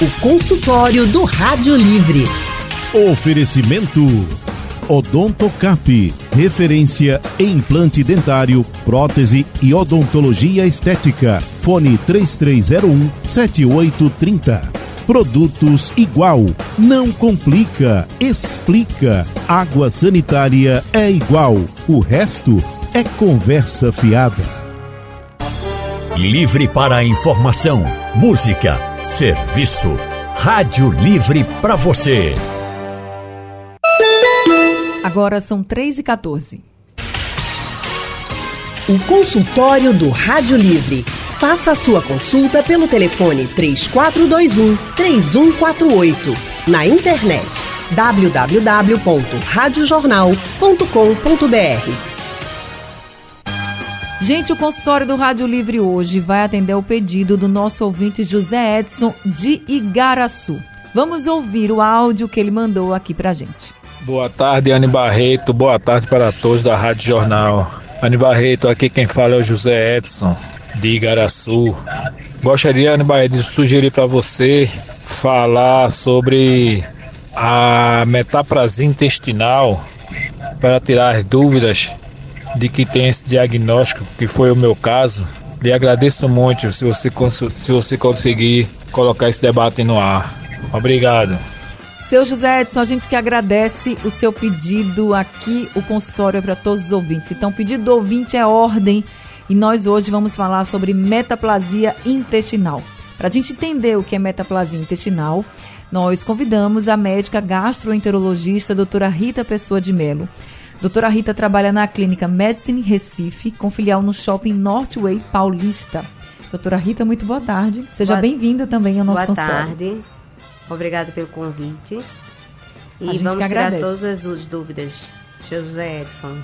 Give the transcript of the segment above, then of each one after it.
o consultório do Rádio Livre. Oferecimento Odontocap, referência em implante dentário, prótese e odontologia estética. Fone 3301 7830. Produtos igual, não complica, explica. Água sanitária é igual, o resto é conversa fiada. Livre para informação, música, serviço. Rádio Livre para você. Agora são 3 e 14. O consultório do Rádio Livre. Faça a sua consulta pelo telefone 3421 3148. Na internet www.radiojornal.com.br. Gente, o consultório do Rádio Livre hoje vai atender o pedido do nosso ouvinte José Edson de Igaraçu. Vamos ouvir o áudio que ele mandou aqui pra gente. Boa tarde, Anne Barreto. Boa tarde para todos da Rádio Jornal. Anne Barreto, aqui quem fala é o José Edson, de Igaraçu. Gostaria, Anne Barreto, de sugerir para você falar sobre a metaplasia intestinal para tirar as dúvidas de que tem esse diagnóstico, que foi o meu caso. Lhe agradeço muito se você, se você conseguir colocar esse debate no ar. Obrigado. Seu José Edson, a gente que agradece o seu pedido aqui, o consultório é para todos os ouvintes. Então, pedido do ouvinte é ordem e nós hoje vamos falar sobre metaplasia intestinal. Para a gente entender o que é metaplasia intestinal, nós convidamos a médica gastroenterologista doutora Rita Pessoa de Melo Doutora Rita trabalha na clínica Medicine Recife, com filial no shopping Northway Paulista. Doutora Rita, muito boa tarde. Seja bem-vinda também ao nosso boa consultório. Boa tarde. Obrigada pelo convite. E a gente vamos tirar todas as dúvidas. José Edson.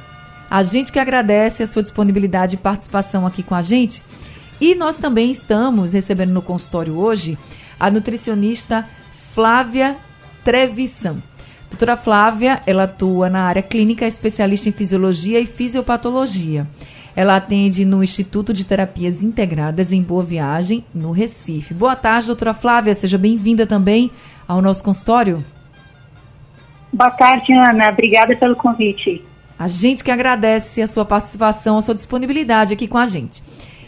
A gente que agradece a sua disponibilidade e participação aqui com a gente. E nós também estamos recebendo no consultório hoje a nutricionista Flávia Trevisan. Doutora Flávia, ela atua na área clínica, especialista em fisiologia e fisiopatologia. Ela atende no Instituto de Terapias Integradas em Boa Viagem, no Recife. Boa tarde, doutora Flávia. Seja bem-vinda também ao nosso consultório. Boa tarde, Ana. Obrigada pelo convite. A gente que agradece a sua participação, a sua disponibilidade aqui com a gente.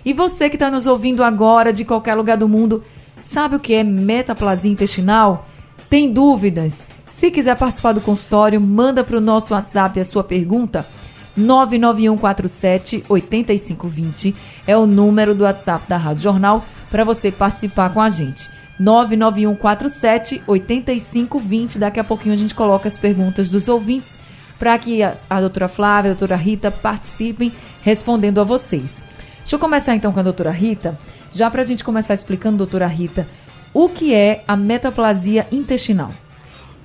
E você que está nos ouvindo agora de qualquer lugar do mundo, sabe o que é metaplasia intestinal? Tem dúvidas? Se quiser participar do consultório, manda para o nosso WhatsApp a sua pergunta. 99147 8520 é o número do WhatsApp da Rádio Jornal para você participar com a gente. 99147 8520. Daqui a pouquinho a gente coloca as perguntas dos ouvintes para que a, a doutora Flávia, a doutora Rita participem respondendo a vocês. Deixa eu começar então com a doutora Rita, já para a gente começar explicando, doutora Rita, o que é a metaplasia intestinal.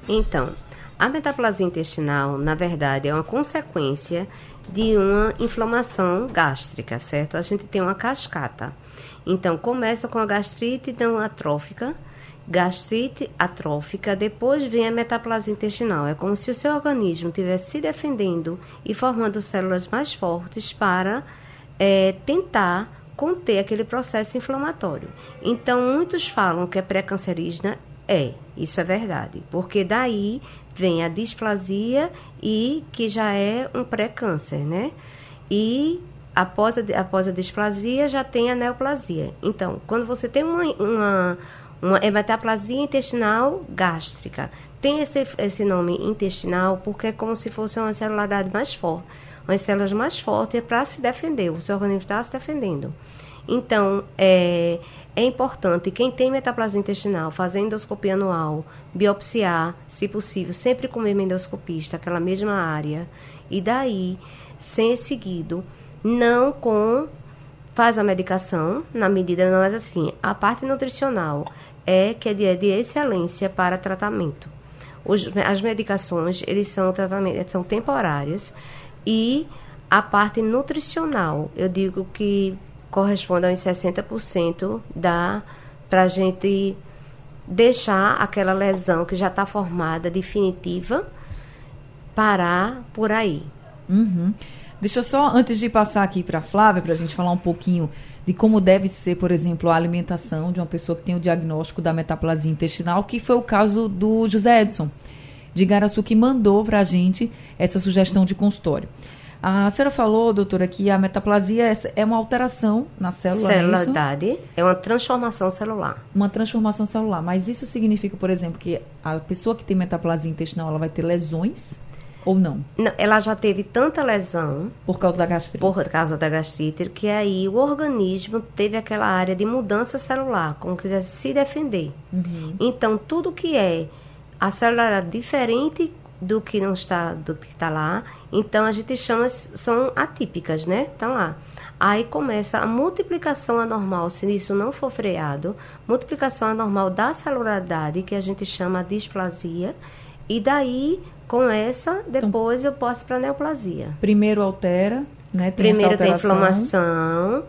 Então, a metaplasia intestinal, na verdade, é uma consequência de uma inflamação gástrica, certo? A gente tem uma cascata. Então, começa com a gastrite não atrófica, gastrite atrófica, depois vem a metaplasia intestinal. É como se o seu organismo estivesse se defendendo e formando células mais fortes para é, tentar conter aquele processo inflamatório. Então, muitos falam que é pré-cancerígena, é, isso é verdade. Porque daí vem a displasia e que já é um pré-câncer, né? E após a, após a displasia já tem a neoplasia. Então, quando você tem uma, uma, uma hematoplasia intestinal gástrica, tem esse, esse nome intestinal porque é como se fosse uma celularidade mais forte. Umas células mais fortes para se defender, o seu organismo está se defendendo. Então, é, é importante, quem tem metaplasia intestinal, fazer endoscopia anual, biopsiar, se possível, sempre com o endoscopista, aquela mesma área, e daí, ser seguido, não com faz a medicação, na medida, mas assim, a parte nutricional é que é de, de excelência para tratamento. Os, as medicações, eles são, tratamento, são temporárias e a parte nutricional, eu digo que corresponde a uns 60% da para a gente deixar aquela lesão que já está formada definitiva parar por aí. Uhum. Deixa eu só, antes de passar aqui para a Flávia, para a gente falar um pouquinho de como deve ser, por exemplo, a alimentação de uma pessoa que tem o diagnóstico da metaplasia intestinal, que foi o caso do José Edson de Garaçu, que mandou para a gente essa sugestão de consultório. A senhora falou, doutora, que a metaplasia é uma alteração na célula. É Celularidade é, é uma transformação celular. Uma transformação celular. Mas isso significa, por exemplo, que a pessoa que tem metaplasia intestinal ela vai ter lesões ou não? não? Ela já teve tanta lesão. Por causa da gastrite. Por causa da gastrite, que aí o organismo teve aquela área de mudança celular, como quisesse se defender. Uhum. Então, tudo que é a célula era diferente do que não está do que está lá. Então a gente chama são atípicas, né? Estão lá. Aí começa a multiplicação anormal, se isso não for freado, multiplicação anormal da celularidade, que a gente chama displasia, e daí com essa depois então, eu posso para neoplasia. Primeiro altera, né? Tem Primeiro tem inflamação,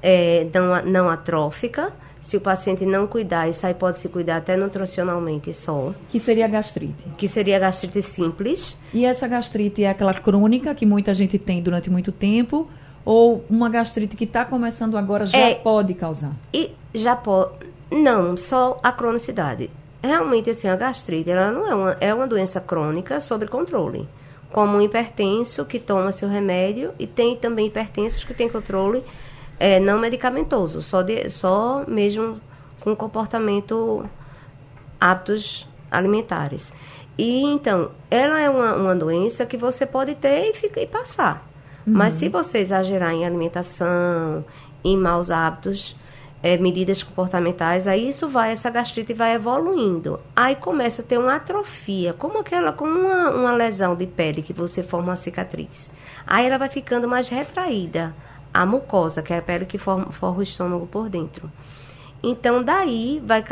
é, não, não atrófica se o paciente não cuidar, isso aí pode se cuidar até nutricionalmente só. Que seria a gastrite? Que seria gastrite simples. E essa gastrite é aquela crônica que muita gente tem durante muito tempo? Ou uma gastrite que está começando agora já é, pode causar? E já pode. Não, só a cronicidade. Realmente, assim, a gastrite ela não é uma, é uma doença crônica sob controle. Como um hipertenso que toma seu remédio e tem também hipertensos que têm controle é, não medicamentoso, só, de, só mesmo com comportamento hábitos alimentares. E então, ela é uma, uma doença que você pode ter e, fica, e passar. Uhum. Mas se você exagerar em alimentação, em maus hábitos, é, medidas comportamentais, aí isso vai, essa gastrite vai evoluindo. Aí começa a ter uma atrofia, como aquela, como uma, uma lesão de pele que você forma uma cicatriz. Aí ela vai ficando mais retraída a mucosa, que é a pele que forma, forma o estômago por dentro. Então, daí vai,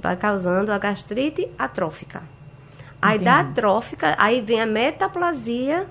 vai causando a gastrite atrófica. Aí Entendi. da atrófica, aí vem a metaplasia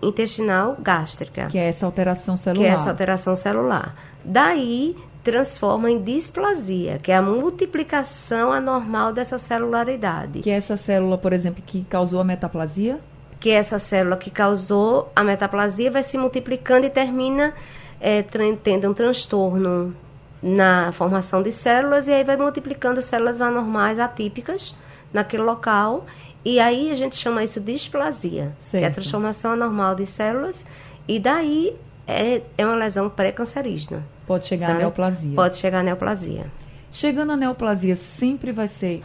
intestinal gástrica. Que é essa alteração celular. Que é essa alteração celular. Daí transforma em displasia, que é a multiplicação anormal dessa celularidade. Que é essa célula, por exemplo, que causou a metaplasia? Que essa célula que causou a metaplasia vai se multiplicando e termina é, tendo um transtorno na formação de células e aí vai multiplicando células anormais atípicas naquele local e aí a gente chama isso de displasia, certo. que é a transformação anormal de células e daí é, é uma lesão pré-cancerígena. Pode chegar sabe? a neoplasia. Pode chegar a neoplasia. Chegando a neoplasia, sempre vai ser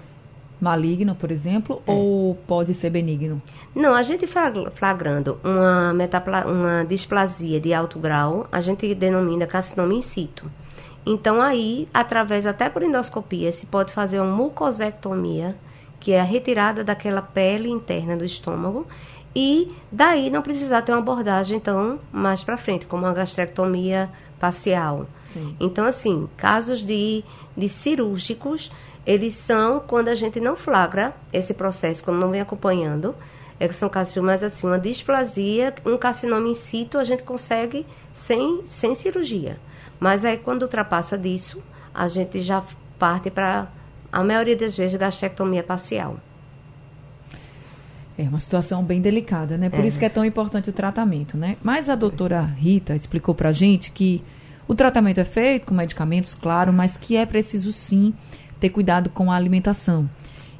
maligno, por exemplo, é. ou pode ser benigno? Não, a gente flagrando uma, metapla, uma displasia de alto grau, a gente denomina carcinoma in situ. Então, aí, através até por endoscopia, se pode fazer uma mucosectomia, que é a retirada daquela pele interna do estômago, e daí não precisar ter uma abordagem, então, mais para frente, como uma gastrectomia parcial. Sim. Então, assim, casos de, de cirúrgicos eles são quando a gente não flagra esse processo, quando não vem acompanhando. É que são carcinomas, assim, uma displasia, um carcinoma in situ, a gente consegue sem, sem cirurgia. Mas aí, quando ultrapassa disso, a gente já parte para, a maioria das vezes, gastrectomia parcial. É uma situação bem delicada, né? Por é. isso que é tão importante o tratamento, né? Mas a doutora Rita explicou para a gente que o tratamento é feito com medicamentos, claro, mas que é preciso sim ter cuidado com a alimentação.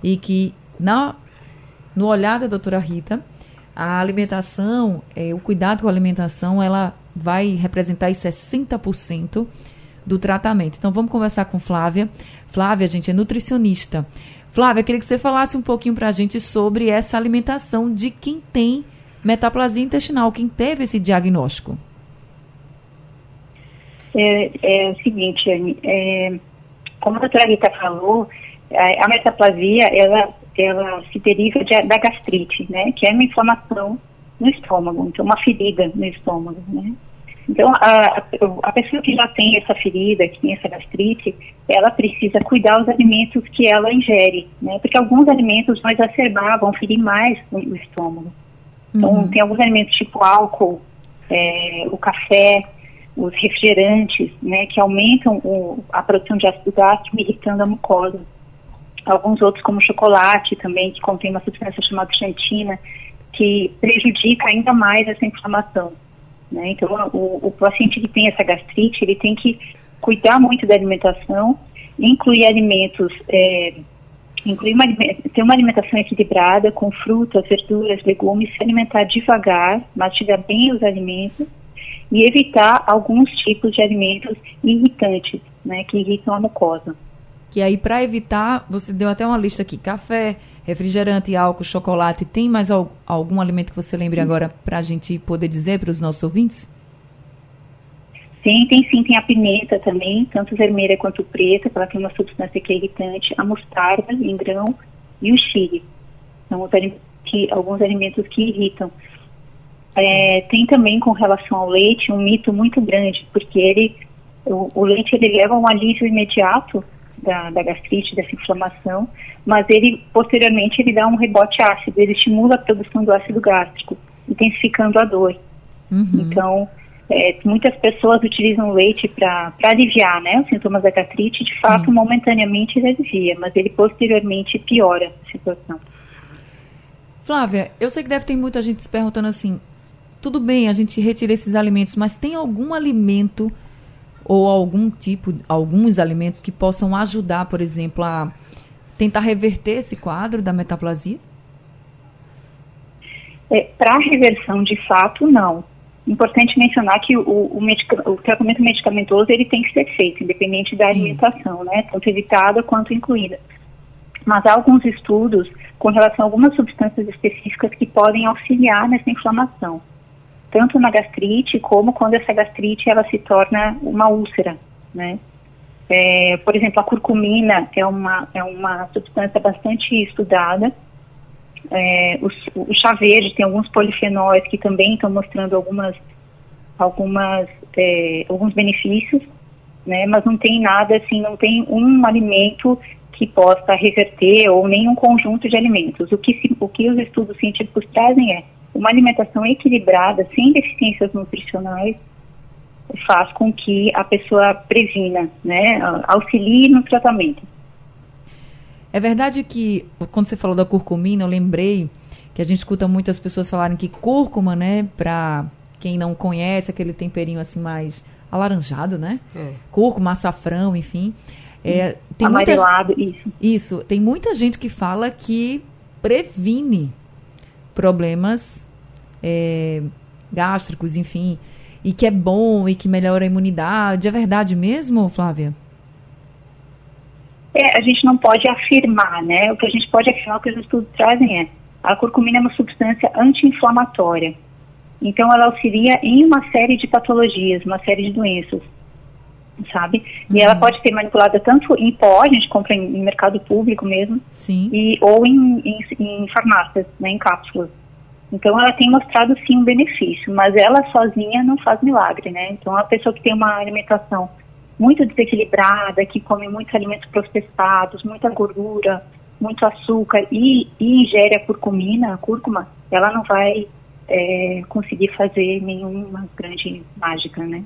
E que, na, no olhar da doutora Rita, a alimentação, é, o cuidado com a alimentação, ela vai representar 60% do tratamento. Então, vamos conversar com Flávia. Flávia, gente, é nutricionista. Flávia, queria que você falasse um pouquinho para a gente sobre essa alimentação de quem tem metaplasia intestinal, quem teve esse diagnóstico. É, é o seguinte, é, como a doutora Rita falou, a metaplasia, ela, ela se deriva de, da gastrite, né? Que é uma inflamação no estômago, então uma ferida no estômago, né? Então, a, a pessoa que já tem essa ferida, que tem essa gastrite, ela precisa cuidar dos alimentos que ela ingere, né? Porque alguns alimentos vão exacerbar, vão ferir mais o, o estômago. Então, uhum. tem alguns alimentos tipo álcool, é, o café, os refrigerantes, né, que aumentam o, a produção de ácido gástrico, irritando a mucosa. Alguns outros, como chocolate também, que contém uma substância chamada xantina, que prejudica ainda mais essa inflamação. Né? Então, o, o paciente que tem essa gastrite, ele tem que cuidar muito da alimentação, incluir alimentos, é, incluir uma, ter uma alimentação equilibrada com frutas, verduras, legumes, se alimentar devagar, mastigar bem os alimentos e evitar alguns tipos de alimentos irritantes, né, que irritam a mucosa. Que aí, para evitar, você deu até uma lista aqui: café, refrigerante, álcool, chocolate. Tem mais al algum alimento que você lembre agora para a gente poder dizer para os nossos ouvintes? Sim, tem sim, tem a pimenta também, tanto vermelha quanto preta, ela tem uma substância que é irritante, a mostarda em grão e o chile. São os que, alguns alimentos que irritam. É, tem também com relação ao leite um mito muito grande, porque ele, o, o leite ele leva a um alívio imediato da, da, gastrite, dessa inflamação, mas ele posteriormente ele dá um rebote ácido, ele estimula a produção do ácido gástrico, intensificando a dor. Uhum. Então, é, muitas pessoas utilizam leite para aliviar né, os sintomas da gastrite, de fato, Sim. momentaneamente ele alivia, mas ele posteriormente piora a situação. Flávia, eu sei que deve ter muita gente se perguntando assim: tudo bem, a gente retira esses alimentos, mas tem algum alimento ou algum tipo, alguns alimentos que possam ajudar, por exemplo, a tentar reverter esse quadro da metaplasia? É, para reversão, de fato, não Importante mencionar que o, o, medica, o, tratamento medicamentoso ele tem que ser feito, independente da alimentação, né, tanto evitada quanto incluída. Mas há alguns estudos com relação a algumas substâncias específicas que podem auxiliar nessa inflamação, tanto na gastrite como quando essa gastrite ela se torna uma úlcera, né. É, por exemplo, a curcumina é uma, é uma substância bastante estudada, é, o, o, chá verde tem alguns polifenóis que também estão mostrando algumas, algumas, é, alguns benefícios, né, mas não tem nada assim, não tem um alimento que possa reverter ou nem um conjunto de alimentos. O que, se, o que os estudos científicos trazem é uma alimentação equilibrada, sem deficiências nutricionais, faz com que a pessoa previna, né, auxilie no tratamento. É verdade que, quando você falou da curcumina, eu lembrei que a gente escuta muitas pessoas falarem que cúrcuma, né, para quem não conhece, aquele temperinho assim mais alaranjado, né? É. Cúrcuma, açafrão, enfim. É, tem Amarelado, muita, isso. Isso. Tem muita gente que fala que previne problemas é, gástricos, enfim, e que é bom e que melhora a imunidade. É verdade mesmo, Flávia? É, a gente não pode afirmar, né? O que a gente pode afirmar, o que os estudos trazem é a curcumina é uma substância anti-inflamatória. Então, ela auxilia em uma série de patologias, uma série de doenças, sabe? Uhum. E ela uhum. pode ser manipulada tanto em pó, a gente compra em, em mercado público mesmo, sim. E, ou em, em, em farmácias, né, em cápsulas. Então, ela tem mostrado sim um benefício, mas ela sozinha não faz milagre, né? Então, a pessoa que tem uma alimentação muito desequilibrada, que come muitos alimentos processados, muita gordura, muito açúcar e, e ingere a curcumina, a cúrcuma, ela não vai é, conseguir fazer nenhuma grande mágica, né?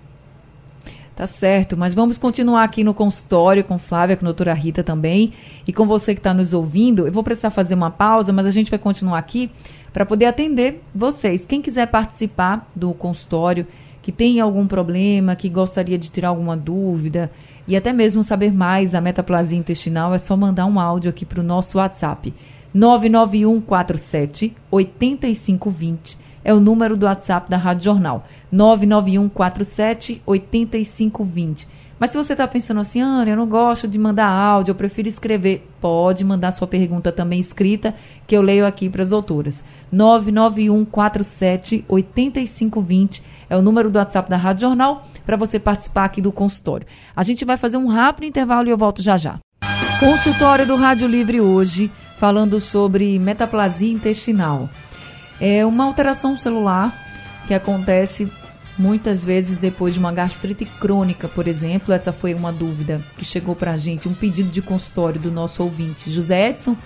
Tá certo, mas vamos continuar aqui no consultório com Flávia, com a doutora Rita também, e com você que está nos ouvindo. Eu vou precisar fazer uma pausa, mas a gente vai continuar aqui para poder atender vocês. Quem quiser participar do consultório, que tem algum problema, que gostaria de tirar alguma dúvida e até mesmo saber mais da metaplasia intestinal, é só mandar um áudio aqui para o nosso WhatsApp. 99147 8520 é o número do WhatsApp da Rádio Jornal. 99147 8520. Mas se você está pensando assim, Ana, eu não gosto de mandar áudio, eu prefiro escrever, pode mandar sua pergunta também escrita, que eu leio aqui para as doutoras. 99147 8520 é o número do WhatsApp da Rádio Jornal para você participar aqui do consultório. A gente vai fazer um rápido intervalo e eu volto já já. Consultório do Rádio Livre hoje, falando sobre metaplasia intestinal. É uma alteração celular que acontece muitas vezes depois de uma gastrite crônica, por exemplo. Essa foi uma dúvida que chegou para a gente, um pedido de consultório do nosso ouvinte José Edson.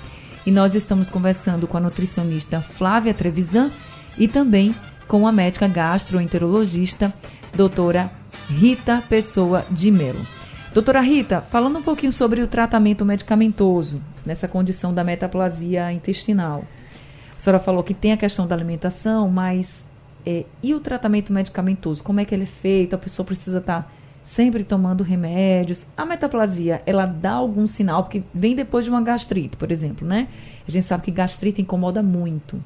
E nós estamos conversando com a nutricionista Flávia Trevisan e também com a médica gastroenterologista, doutora Rita Pessoa de Melo. Doutora Rita, falando um pouquinho sobre o tratamento medicamentoso nessa condição da metaplasia intestinal. A senhora falou que tem a questão da alimentação, mas É, e o tratamento medicamentoso, como é que ele é feito? A pessoa precisa estar tá sempre tomando remédios. A metaplasia, ela dá algum sinal, porque vem depois de uma gastrite, por exemplo, né? A gente sabe que gastrite incomoda muito.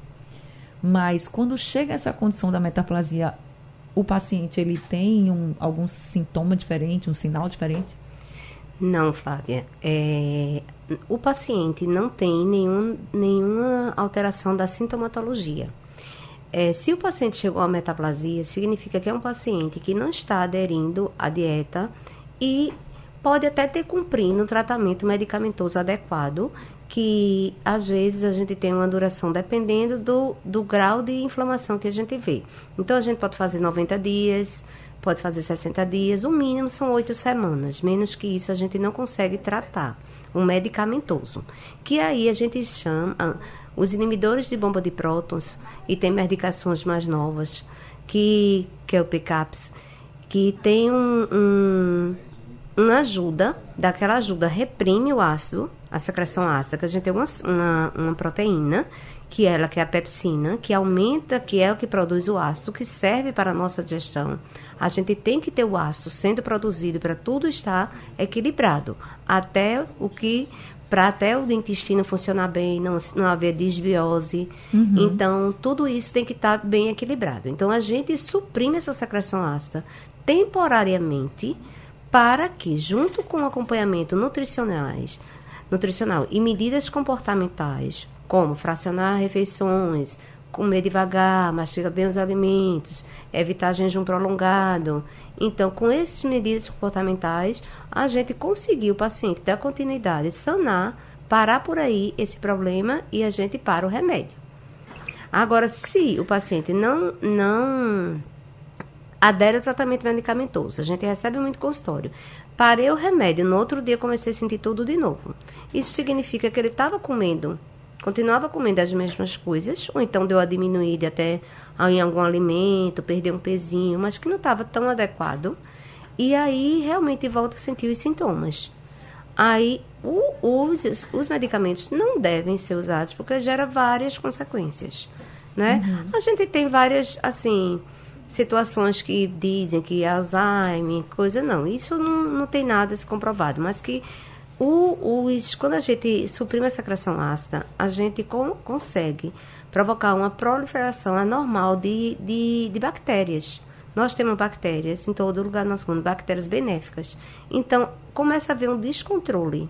Mas quando chega essa condição da metaplasia, o paciente ele tem um, algum sintoma diferente, um sinal diferente? Não, Flávia. É, o paciente não tem nenhum, nenhuma alteração da sintomatologia. É, se o paciente chegou à metaplasia, significa que é um paciente que não está aderindo à dieta e pode até ter cumprido um tratamento medicamentoso adequado, que às vezes a gente tem uma duração dependendo do, do grau de inflamação que a gente vê. Então a gente pode fazer 90 dias, pode fazer 60 dias, o mínimo são 8 semanas. Menos que isso a gente não consegue tratar. Um medicamentoso. Que aí a gente chama os inibidores de bomba de prótons e tem medicações mais novas, que, que é o PCAPS, que tem um, um, uma ajuda, daquela ajuda reprime o ácido, a secreção ácida, que a gente tem uma, uma, uma proteína, que ela que é a pepsina, que aumenta, que é o que produz o ácido, que serve para a nossa digestão. A gente tem que ter o ácido sendo produzido para tudo estar equilibrado, até o que para até o intestino funcionar bem, não, não haver desbiose. Uhum. Então, tudo isso tem que estar tá bem equilibrado. Então, a gente suprime essa secreção ácida temporariamente para que, junto com acompanhamento nutricionais, nutricional e medidas comportamentais, como fracionar refeições, comer devagar, mastigar bem os alimentos, evitar jejum prolongado. Então, com essas medidas comportamentais, a gente conseguiu o paciente dar continuidade, sanar, parar por aí esse problema e a gente para o remédio. Agora, se o paciente não, não adere ao tratamento medicamentoso, a gente recebe muito consultório. Parei o remédio, no outro dia comecei a sentir tudo de novo. Isso significa que ele estava comendo continuava comendo as mesmas coisas, ou então deu a diminuir até em algum alimento, perder um pezinho, mas que não estava tão adequado. E aí realmente volta a sentir os sintomas. Aí o, os, os medicamentos não devem ser usados porque gera várias consequências, né? Uhum. A gente tem várias, assim, situações que dizem que é Alzheimer, coisa não. Isso não, não tem nada se comprovado, mas que o, os, quando a gente suprime a secreção ácida, a gente com, consegue provocar uma proliferação anormal de, de, de bactérias. Nós temos bactérias em todo lugar do nosso mundo, bactérias benéficas. Então, começa a haver um descontrole.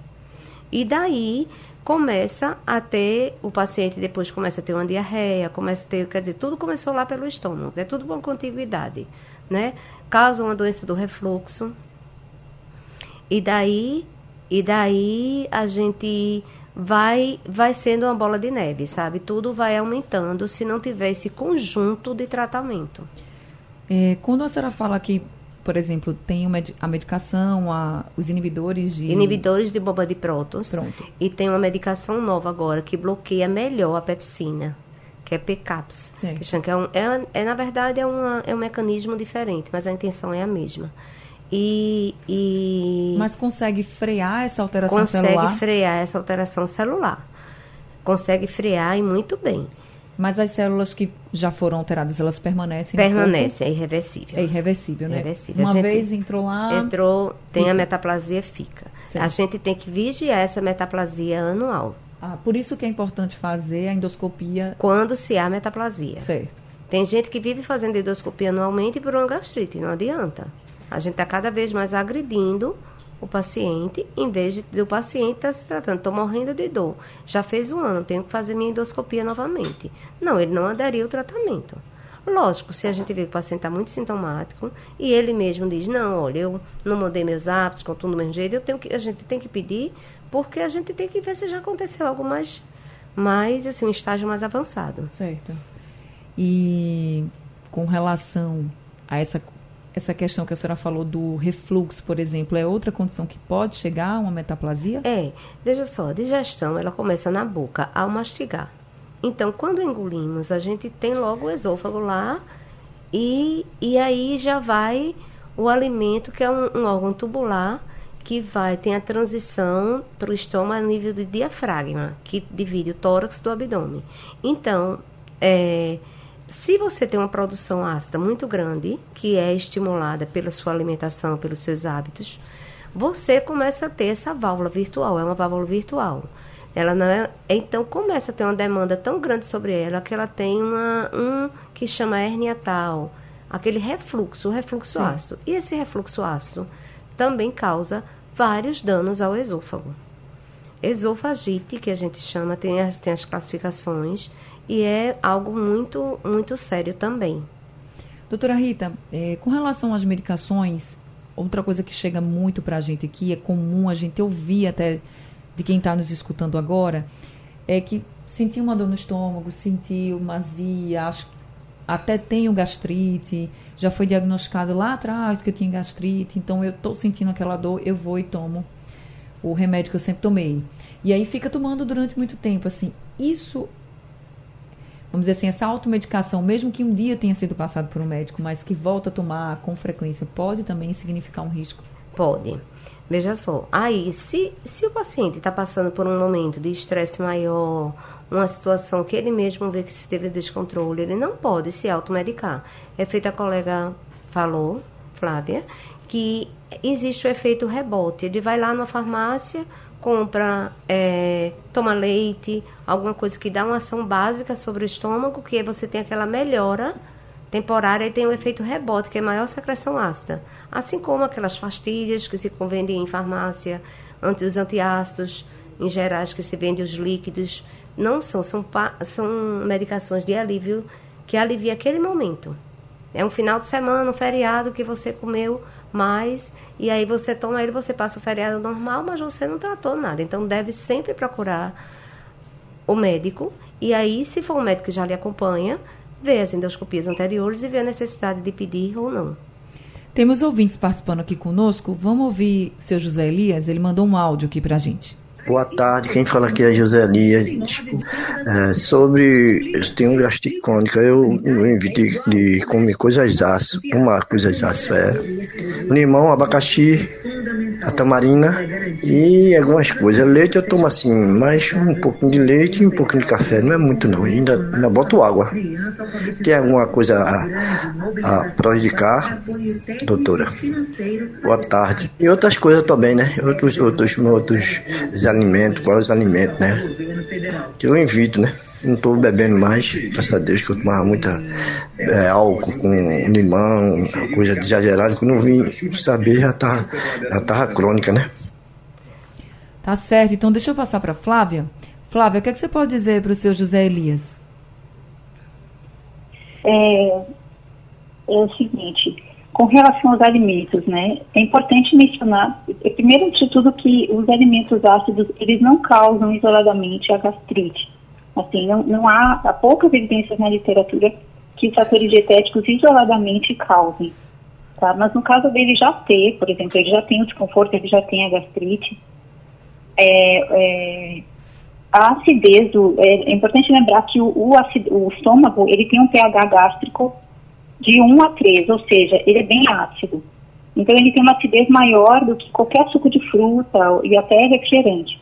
E daí começa a ter, o paciente depois começa a ter uma diarreia, começa a ter, quer dizer, tudo começou lá pelo estômago, é tudo com contiguidade, né? Causa uma doença do refluxo. E daí e daí a gente vai vai sendo uma bola de neve, sabe? Tudo vai aumentando se não tiver esse conjunto de tratamento. É, quando a senhora fala que, por exemplo, tem a medicação, a, os inibidores de... Inibidores de bomba de prótons. Pronto. E tem uma medicação nova agora que bloqueia melhor a pepsina, que é PCAPS. Que é, um, é, é, na verdade, é, uma, é um mecanismo diferente, mas a intenção é a mesma. E, e Mas consegue frear essa alteração consegue celular? Consegue frear essa alteração celular. Consegue frear e muito bem. Mas as células que já foram alteradas, elas permanecem? Permanecem, é irreversível. É irreversível, né? Irreversível. Uma vez entrou lá. Entrou, tem fica. a metaplasia, fica. Certo. A gente tem que vigiar essa metaplasia anual. Ah, por isso que é importante fazer a endoscopia. Quando se há metaplasia. Certo. Tem gente que vive fazendo endoscopia anualmente por uma gastrite, não adianta. A gente está cada vez mais agredindo o paciente, em vez de, do paciente estar tá se tratando. Estou morrendo de dor. Já fez um ano, tenho que fazer minha endoscopia novamente. Não, ele não aderiu ao tratamento. Lógico, se a gente vê que o paciente está muito sintomático e ele mesmo diz, não, olha, eu não mudei meus hábitos, continuo do mesmo jeito, eu tenho que, a gente tem que pedir, porque a gente tem que ver se já aconteceu algo mais, mais assim, um estágio mais avançado. Certo. E com relação a essa essa questão que a senhora falou do refluxo, por exemplo, é outra condição que pode chegar a uma metaplasia? É, veja só, a digestão ela começa na boca ao mastigar. Então, quando engolimos, a gente tem logo o esôfago lá e, e aí já vai o alimento, que é um, um órgão tubular, que vai, tem a transição para o estômago a nível do diafragma, que divide o tórax do abdômen. Então, é, se você tem uma produção ácida muito grande, que é estimulada pela sua alimentação, pelos seus hábitos, você começa a ter essa válvula virtual, é uma válvula virtual. Ela não é, então começa a ter uma demanda tão grande sobre ela que ela tem uma, um que chama hernia tal, aquele refluxo, o refluxo Sim. ácido. E esse refluxo ácido também causa vários danos ao esôfago. Esofagite, que a gente chama, tem as, tem as classificações, e é algo muito, muito sério também. Doutora Rita, é, com relação às medicações, outra coisa que chega muito para a gente aqui, é comum a gente ouvir até de quem está nos escutando agora, é que sentiu uma dor no estômago, sentiu uma azia, acho até tenho gastrite, já foi diagnosticado lá atrás que eu tinha gastrite, então eu estou sentindo aquela dor, eu vou e tomo o remédio que eu sempre tomei. E aí fica tomando durante muito tempo, assim, isso vamos dizer assim, essa automedicação, mesmo que um dia tenha sido passado por um médico, mas que volta a tomar com frequência, pode também significar um risco? Pode. Veja só, aí, se, se o paciente está passando por um momento de estresse maior, uma situação que ele mesmo vê que se teve descontrole, ele não pode se automedicar. É feito a colega falou, Flávia, que existe o efeito rebote. Ele vai lá na farmácia, compra, é, toma leite, alguma coisa que dá uma ação básica sobre o estômago, que você tem aquela melhora temporária e tem o efeito rebote, que é maior secreção ácida. Assim como aquelas pastilhas que se vendem em farmácia, anti, os antiácidos em gerais que se vendem os líquidos, não são, são, são medicações de alívio que alivia aquele momento. É um final de semana, um feriado que você comeu mais e aí você toma ele, você passa o feriado normal, mas você não tratou nada. Então deve sempre procurar o médico e aí, se for um médico que já lhe acompanha, ver as endoscopias anteriores e ver a necessidade de pedir ou não. Temos ouvintes participando aqui conosco. Vamos ouvir o seu José Elias. Ele mandou um áudio aqui para a gente. Boa tarde, quem fala aqui é José Elias. É, sobre. Eu tenho gastrite crônica, eu, eu evito de, de comer coisas ácidas, uma coisas ácidas. É. Limão, abacaxi, a tamarina e algumas coisas. Leite eu tomo assim, mais um pouquinho de leite e um pouquinho de café, não é muito não, ainda, ainda boto água. Tem alguma coisa a, a prejudicar, doutora? Boa tarde. E outras coisas também, né? Outros, outros, outros alimentos, quais os alimentos, né? Que eu evito, né? Não estou bebendo mais, graças a Deus, que eu tomava muita é, álcool com limão, coisa exagerada. Quando eu vim saber, já tá, já tava crônica, né? Tá certo. Então, deixa eu passar para Flávia. Flávia, o que, é que você pode dizer para o seu José Elias? É, é o seguinte, com relação aos alimentos, né, é importante mencionar, primeiro de tudo, que os alimentos ácidos, eles não causam isoladamente a gastrite. Assim, não, não há, há poucas evidências na literatura que fatores dietéticos isoladamente causem. Tá? Mas no caso dele já ter, por exemplo, ele já tem o desconforto, ele já tem a gastrite, é, é, a acidez do, é, é, importante lembrar que o, o, o, estômago ele tem um pH gástrico de 1 a 3, ou seja, ele é bem ácido. Então ele tem uma acidez maior do que qualquer suco de fruta e até refrigerante.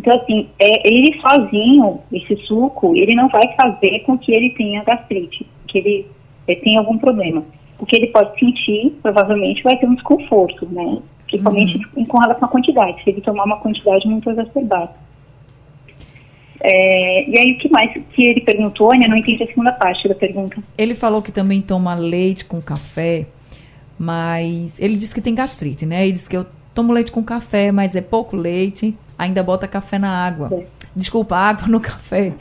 Então, assim, é, ele sozinho, esse suco, ele não vai fazer com que ele tenha gastrite, que ele, ele tenha algum problema. O que ele pode sentir, provavelmente, vai ter um desconforto, né? Principalmente uhum. com relação à quantidade, se ele tomar uma quantidade muito exacerbada. É, e aí, o que mais que ele perguntou, né? Não entendi a segunda parte da pergunta. Ele falou que também toma leite com café, mas ele disse que tem gastrite, né? Ele disse que eu tomo leite com café, mas é pouco leite, ainda bota café na água. É. Desculpa, água no café.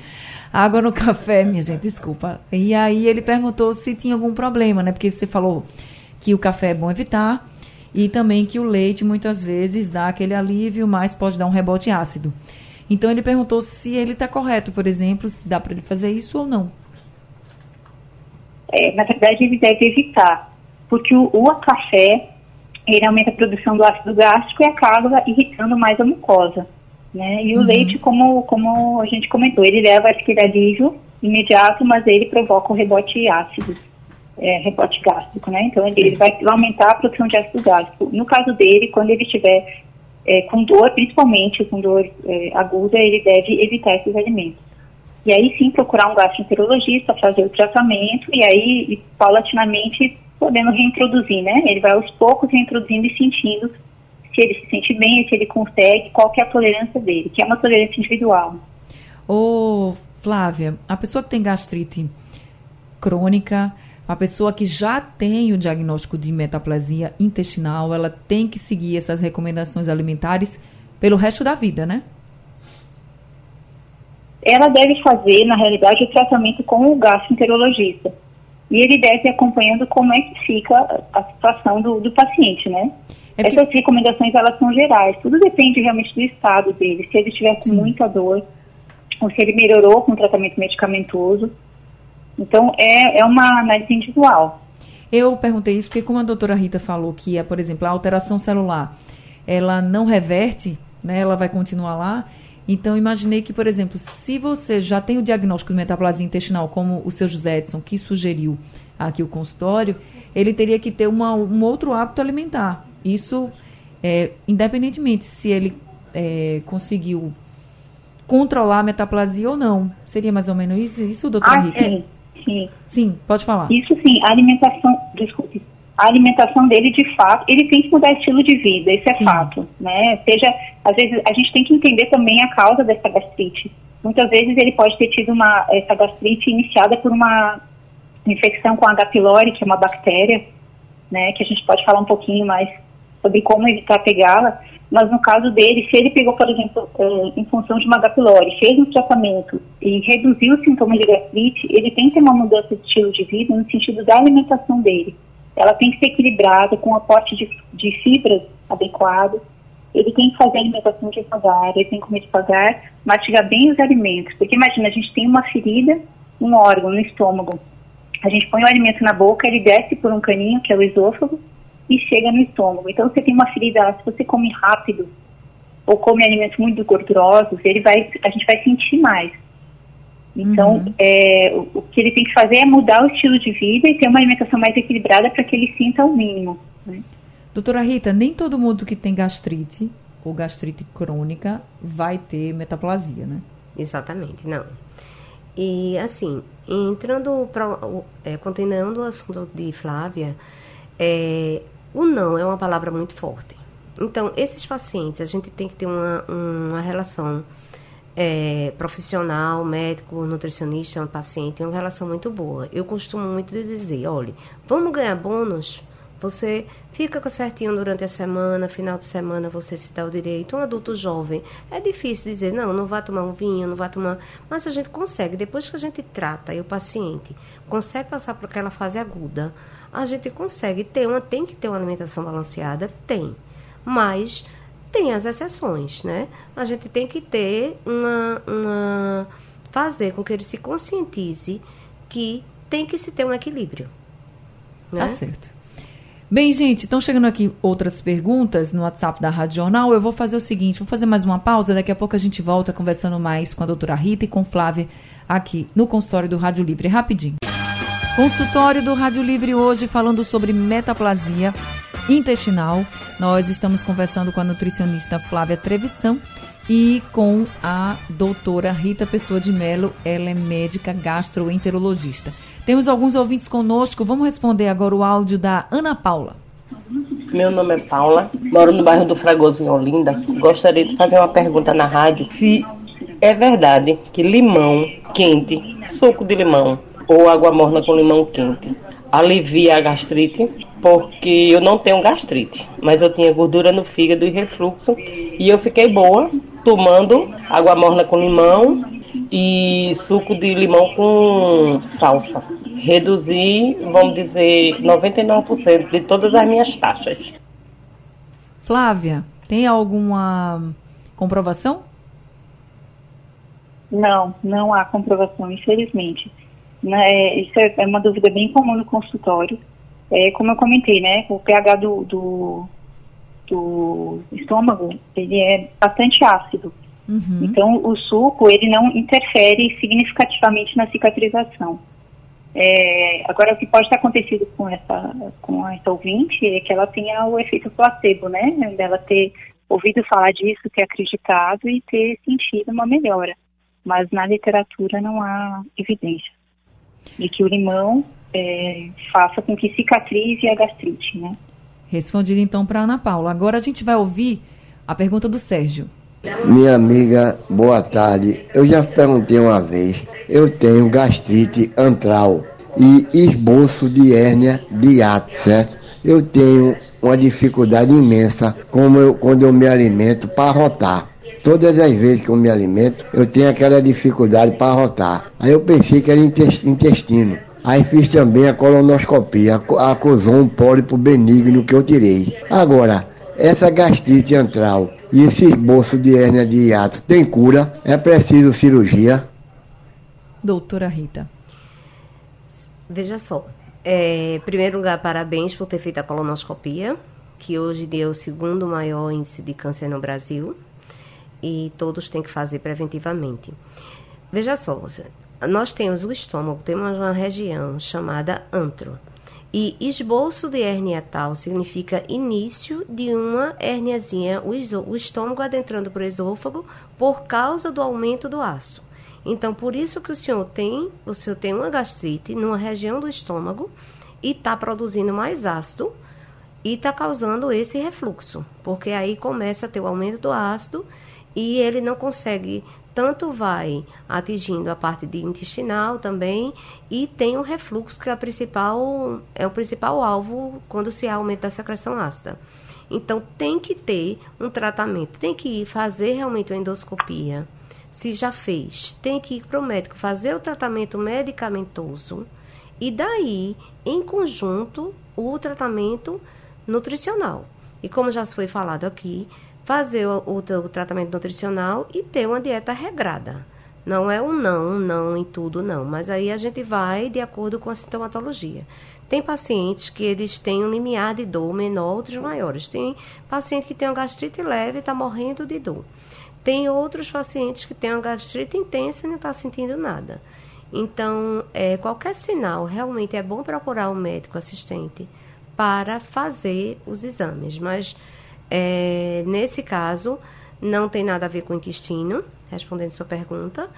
Água no café, minha gente, desculpa. E aí ele perguntou se tinha algum problema, né? Porque você falou que o café é bom evitar e também que o leite muitas vezes dá aquele alívio, mas pode dar um rebote ácido. Então ele perguntou se ele está correto, por exemplo, se dá para ele fazer isso ou não. É, na verdade, ele deve evitar, porque o, o café ele aumenta a produção do ácido gástrico e acaba irritando mais a mucosa. Né? E o uhum. leite, como, como a gente comentou, ele leva aquele alívio imediato, mas ele provoca o rebote ácido, é, rebote gástrico, né? Então ele, ele, vai aumentar a produção de ácido gástrico. No caso dele, quando ele estiver é, com dor, principalmente com dor é, aguda, ele deve evitar esses alimentos. e aí sim procurar um gastroenterologista, fazer o tratamento e aí paulatinamente podendo reintroduzir, né? Ele vai aos poucos reintroduzindo e sentindo se ele se sente bem, se ele consegue, qual que é a tolerância dele, que é uma tolerância individual. Ô, Flávia, a pessoa que tem gastrite crônica, a pessoa que já tem o diagnóstico de metaplasia intestinal, ela tem que seguir essas recomendações alimentares pelo resto da vida, né? Ela deve fazer, na realidade, o tratamento com o gastroenterologista. E ele deve ir acompanhando como é que fica a situação do, do paciente, né? É Essas recomendações, elas são gerais. Tudo depende realmente do estado dele. Se ele tiver com muita dor, ou se ele melhorou com o tratamento medicamentoso. Então, é, é uma análise individual. Eu perguntei isso porque, como a doutora Rita falou, que, é, por exemplo, a alteração celular, ela não reverte, né, ela vai continuar lá. Então, imaginei que, por exemplo, se você já tem o diagnóstico de metaplasia intestinal, como o seu José Edson, que sugeriu aqui o consultório, ele teria que ter uma, um outro hábito alimentar. Isso, é, independentemente se ele é, conseguiu controlar a metaplasia ou não. Seria mais ou menos isso, isso doutora ah, Rita? Sim, sim. Sim, pode falar. Isso sim, a alimentação, desculpe, a alimentação dele de fato, ele tem que mudar estilo de vida, isso é sim. fato, né? Seja, às vezes a gente tem que entender também a causa dessa gastrite. Muitas vezes ele pode ter tido uma essa gastrite iniciada por uma infecção com H. pylori, que é uma bactéria, né, que a gente pode falar um pouquinho mais sobre como evitar pegá-la, mas no caso dele, se ele pegou, por exemplo, é, em função de uma H. pylori, fez um tratamento e reduziu os sintomas de gastrite, ele tem que ter uma mudança de estilo de vida no sentido da alimentação dele. Ela tem que ser equilibrada, com um aporte de, de fibras adequado. Ele tem que fazer a alimentação devagar, ele tem que comer devagar, mastigar bem os alimentos. Porque imagina, a gente tem uma ferida, um órgão no estômago. A gente põe o alimento na boca, ele desce por um caninho, que é o esôfago, e chega no estômago. Então, você tem uma ferida, se você come rápido ou come alimentos muito gordurosos, ele vai, a gente vai sentir mais. Então, uhum. é, o, o, que ele tem que fazer é mudar o estilo de vida e ter uma alimentação mais equilibrada para que ele sinta o mínimo. Né? Doutora Rita, nem todo mundo que tem gastrite ou gastrite crônica vai ter metaplasia, né? Exatamente, não. E assim, entrando para é, continuando o assunto de Flávia, é, o não é uma palavra muito forte. Então, esses pacientes, a gente tem que ter uma, uma relação é, profissional, médico, nutricionista, paciente, uma relação muito boa. Eu costumo muito dizer, olha, vamos ganhar bônus? Você fica certinho durante a semana, final de semana você se dá o direito. Um adulto jovem, é difícil dizer, não, não vai tomar um vinho, não vai tomar. Mas a gente consegue, depois que a gente trata e o paciente consegue passar por aquela fase aguda, a gente consegue ter uma, tem que ter uma alimentação balanceada, tem. Mas tem as exceções, né? A gente tem que ter uma, uma fazer com que ele se conscientize que tem que se ter um equilíbrio. Né? Tá certo. Bem, gente, estão chegando aqui outras perguntas no WhatsApp da Rádio Jornal. Eu vou fazer o seguinte, vou fazer mais uma pausa, daqui a pouco a gente volta conversando mais com a doutora Rita e com Flávia aqui no consultório do Rádio Livre. Rapidinho. Consultório do Rádio Livre hoje falando sobre metaplasia intestinal. Nós estamos conversando com a nutricionista Flávia Trevição e com a doutora Rita Pessoa de Melo, ela é médica gastroenterologista. Temos alguns ouvintes conosco, vamos responder agora o áudio da Ana Paula. Meu nome é Paula, moro no bairro do Fragoso, em Olinda. Gostaria de fazer uma pergunta na rádio. Se é verdade que limão quente, suco de limão, ou água morna com limão quente. Alivia a gastrite, porque eu não tenho gastrite, mas eu tinha gordura no fígado e refluxo, e eu fiquei boa tomando água morna com limão e suco de limão com salsa. Reduzi, vamos dizer, 99% de todas as minhas taxas. Flávia, tem alguma comprovação? Não, não há comprovação, infelizmente. Né, isso é, é uma dúvida bem comum no consultório. É, como eu comentei, né, o pH do, do, do estômago, ele é bastante ácido. Uhum. Então, o suco, ele não interfere significativamente na cicatrização. É, agora, o que pode ter acontecido com essa, com essa ouvinte é que ela tenha o efeito placebo, né? Dela ter ouvido falar disso, ter acreditado e ter sentido uma melhora mas na literatura não há evidência de que o limão é, faça com que cicatrize a gastrite, né? Respondido então para Ana Paula. Agora a gente vai ouvir a pergunta do Sérgio. Minha amiga, boa tarde. Eu já perguntei uma vez. Eu tenho gastrite antral e esboço de hérnia de ato, certo? Eu tenho uma dificuldade imensa como eu, quando eu me alimento para rotar. Todas as vezes que eu me alimento, eu tenho aquela dificuldade para rotar. Aí eu pensei que era intestino. Aí fiz também a colonoscopia, acusou um pólipo benigno que eu tirei. Agora, essa gastrite antral e esse esboço de hérnia de hiato tem cura? É preciso cirurgia? Doutora Rita. Veja só. É, em primeiro lugar, parabéns por ter feito a colonoscopia, que hoje deu o segundo maior índice de câncer no Brasil. E todos têm que fazer preventivamente. Veja só, nós temos o estômago, temos uma região chamada antro. E esboço de hernia tal significa início de uma herniazinha, o, estômago adentrando para o esôfago por causa do aumento do ácido. Então, por isso que o senhor tem, o senhor tem uma gastrite numa região do estômago e está produzindo mais ácido e está causando esse refluxo, porque aí começa a ter o aumento do ácido e ele não consegue tanto vai atingindo a parte de intestinal também e tem o refluxo que é, a principal, é o principal alvo quando se há aumento da secreção ácida. Então tem que ter um tratamento, tem que fazer realmente uma endoscopia se já fez, tem que ir para o médico fazer o tratamento medicamentoso e daí, em conjunto, o tratamento nutricional. E como já foi falado aqui, fazer o, o, o tratamento nutricional e ter uma dieta regrada. Não é um não, um não em tudo, não. Mas aí a gente vai de acordo com a sintomatologia. Tem pacientes que eles têm um limiar de dor menor, outros maiores. Tem paciente que tem uma gastrite leve e está morrendo de dor. Tem outros pacientes que têm uma gastrite intensa e não está sentindo nada. Então, é, qualquer sinal, realmente é bom procurar um médico assistente para fazer os exames. Mas, é, nesse caso, não tem nada a ver com o intestino, respondendo sua pergunta.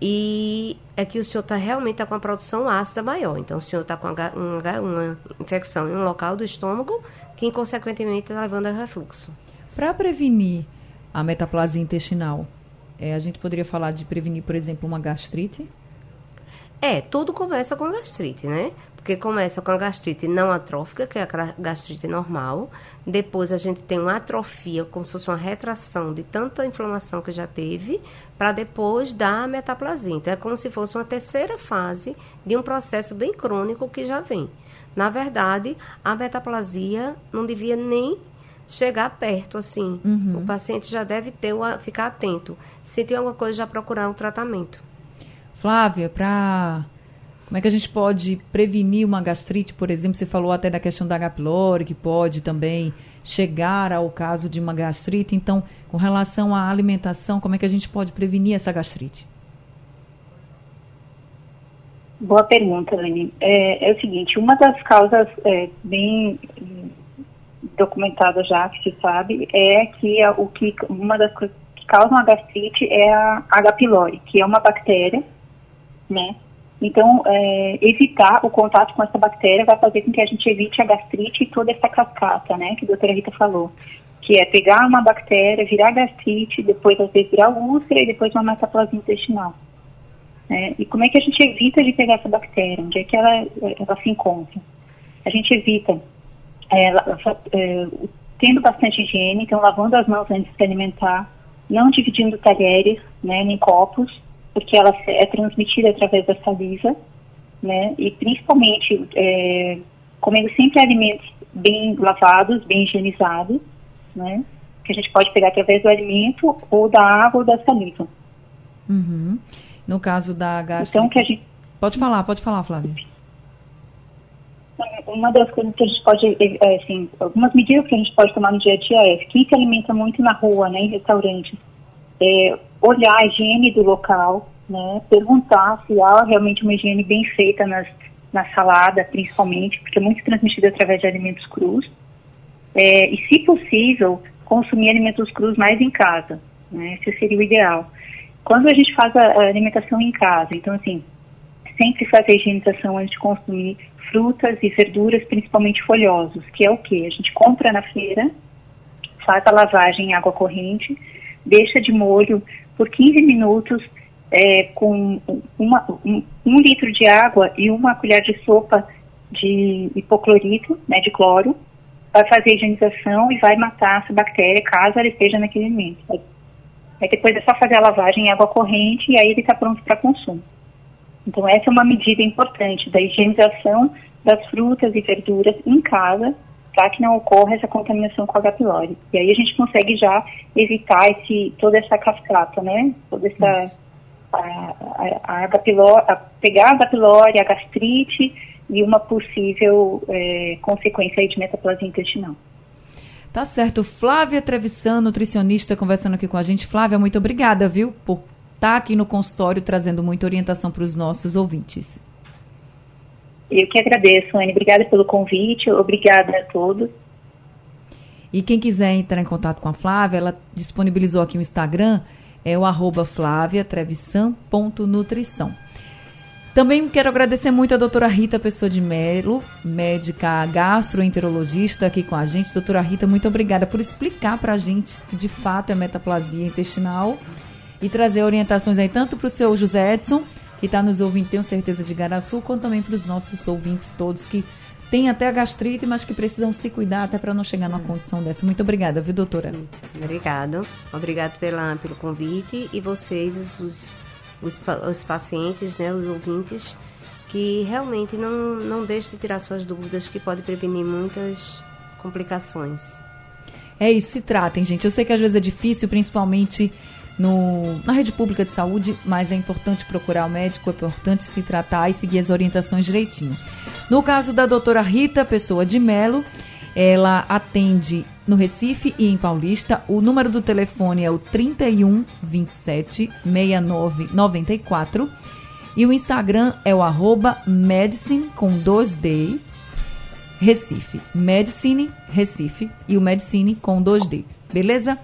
E é que o senhor está realmente tá com a produção ácida maior. Então, o senhor está com uma, uma, uma, infecção em um local do estômago que, consequentemente, está levando a refluxo. Para prevenir a metaplasia intestinal. É, a gente poderia falar de prevenir, por exemplo, uma gastrite? É, tudo começa com gastrite, né? Porque começa com a gastrite não atrófica, que é a gastrite normal. Depois a gente tem uma atrofia, como se fosse uma retração de tanta inflamação que já teve, para depois dar a metaplasia. Então é como se fosse uma terceira fase de um processo bem crônico que já vem. Na verdade, a metaplasia não devia nem chegar perto, assim. Uhum. O paciente já deve ter ficar atento. Se tem alguma coisa, já procurar um tratamento. Flávia, para como é que a gente pode prevenir uma gastrite, por exemplo? Você falou até da questão da H. pylori, que pode também chegar ao caso de uma gastrite. Então, com relação à alimentação, como é que a gente pode prevenir essa gastrite? Boa pergunta, Leni. É, é o seguinte, uma das causas é, bem documentada já, que se sabe, é que a, o que uma das coisas que causam a gastrite é a H. pylori, que é uma bactéria, né? Então, é, evitar o contato com essa bactéria vai fazer com que a gente evite a gastrite e toda essa cascata, né, que a doutora Rita falou, que é pegar uma bactéria, virar gastrite, depois às vezes virar úlcera e depois uma metaplasia intestinal. Né? E como é que a gente evita de pegar essa bactéria? Onde é que ela, ela se encontra? A gente evita é, é, tendo bastante higiene, então lavando as mãos antes de se alimentar, não dividindo talheres, né, nem copos, porque ela é transmitida através da saliva, né, e principalmente é, comendo sempre alimentos bem lavados, bem higienizados, né, que a gente pode pegar através do alimento ou da água ou da saliva. Uhum. No caso da gastrite... Então, que a gente... Pode falar, pode falar, Flávia uma das coisas que a gente pode, é, assim, algumas medidas que a gente pode tomar no dia a dia é, quem se alimenta muito na rua, né, em restaurantes, é, olhar a higiene do local, né, perguntar se há realmente uma higiene bem feita nas, na salada, principalmente, porque é muito transmitida através de alimentos crus, é, e se possível, consumir alimentos crus mais em casa, né, esse seria o ideal. quando a gente faz a, a alimentação em casa, então assim, sempre fazer a higienização antes de consumir frutas e verduras, principalmente folhosos, que é o que? A gente compra na feira, faz a lavagem em água corrente, deixa de molho por 15 minutos é, com uma, um, um, litro de água e uma colher de sopa de hipoclorito, né, de cloro, vai fazer a higienização e vai matar essa bactéria caso ela esteja naquele alimento. Aí depois é só fazer a lavagem em água corrente e aí ele está pronto para consumo. Então essa é uma medida importante da higienização das frutas e verduras em casa para que não ocorra essa contaminação com H. pylori. E aí a gente consegue já evitar esse, toda essa cascata, né? Toda essa a, a, pylori, a, pegar a H. pylori, a gastrite e uma possível é, consequência de metaplasia intestinal. Tá certo. Flávia Trevisan, nutricionista, conversando aqui com a gente. Flávia, muito obrigada, viu, por estar tá aqui no consultório trazendo muita orientação para os nossos ouvintes. Eu que agradeço, Anne. Obrigada pelo convite, obrigada a todos. E quem quiser entrar em contato com a Flávia, ela disponibilizou aqui o Instagram, é o arroba flaviatrevisan.nutrição. Também quero agradecer muito a doutora Rita Pessoa de Melo, médica gastroenterologista aqui com a gente. Doutora Rita, muito obrigada por explicar para a gente que de fato é metaplasia intestinal e trazer orientações aí tanto para o seu José Edson, que está nos ouvindo, tenho certeza, de Garaçu, quanto também para os nossos ouvintes todos que têm até a gastrite, mas que precisam se cuidar até para não chegar numa condição dessa. Muito obrigada, viu, doutora? Obrigado. Obrigado pela, pelo convite e vocês, os, os, os pacientes, né, os ouvintes, que realmente não, não deixem de tirar suas dúvidas, que pode prevenir muitas complicações. É isso, se tratem, gente. Eu sei que às vezes é difícil, principalmente no, na rede pública de saúde, mas é importante procurar o médico, é importante se tratar e seguir as orientações direitinho. No caso da doutora Rita Pessoa de Melo, ela atende no Recife e em Paulista. O número do telefone é o 31 27 69 94 e o Instagram é o arroba medicine com 2D Recife. Medicine Recife e o Medicine com 2D. Beleza?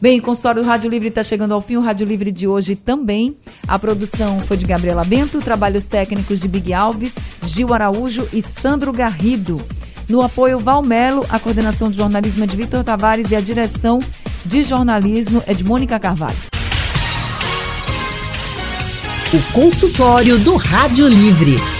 Bem, o consultório do Rádio Livre está chegando ao fim. O Rádio Livre de hoje também. A produção foi de Gabriela Bento, trabalhos técnicos de Big Alves, Gil Araújo e Sandro Garrido. No apoio Valmelo, a coordenação de jornalismo é de Vitor Tavares e a direção de jornalismo é de Mônica Carvalho. O consultório do Rádio Livre.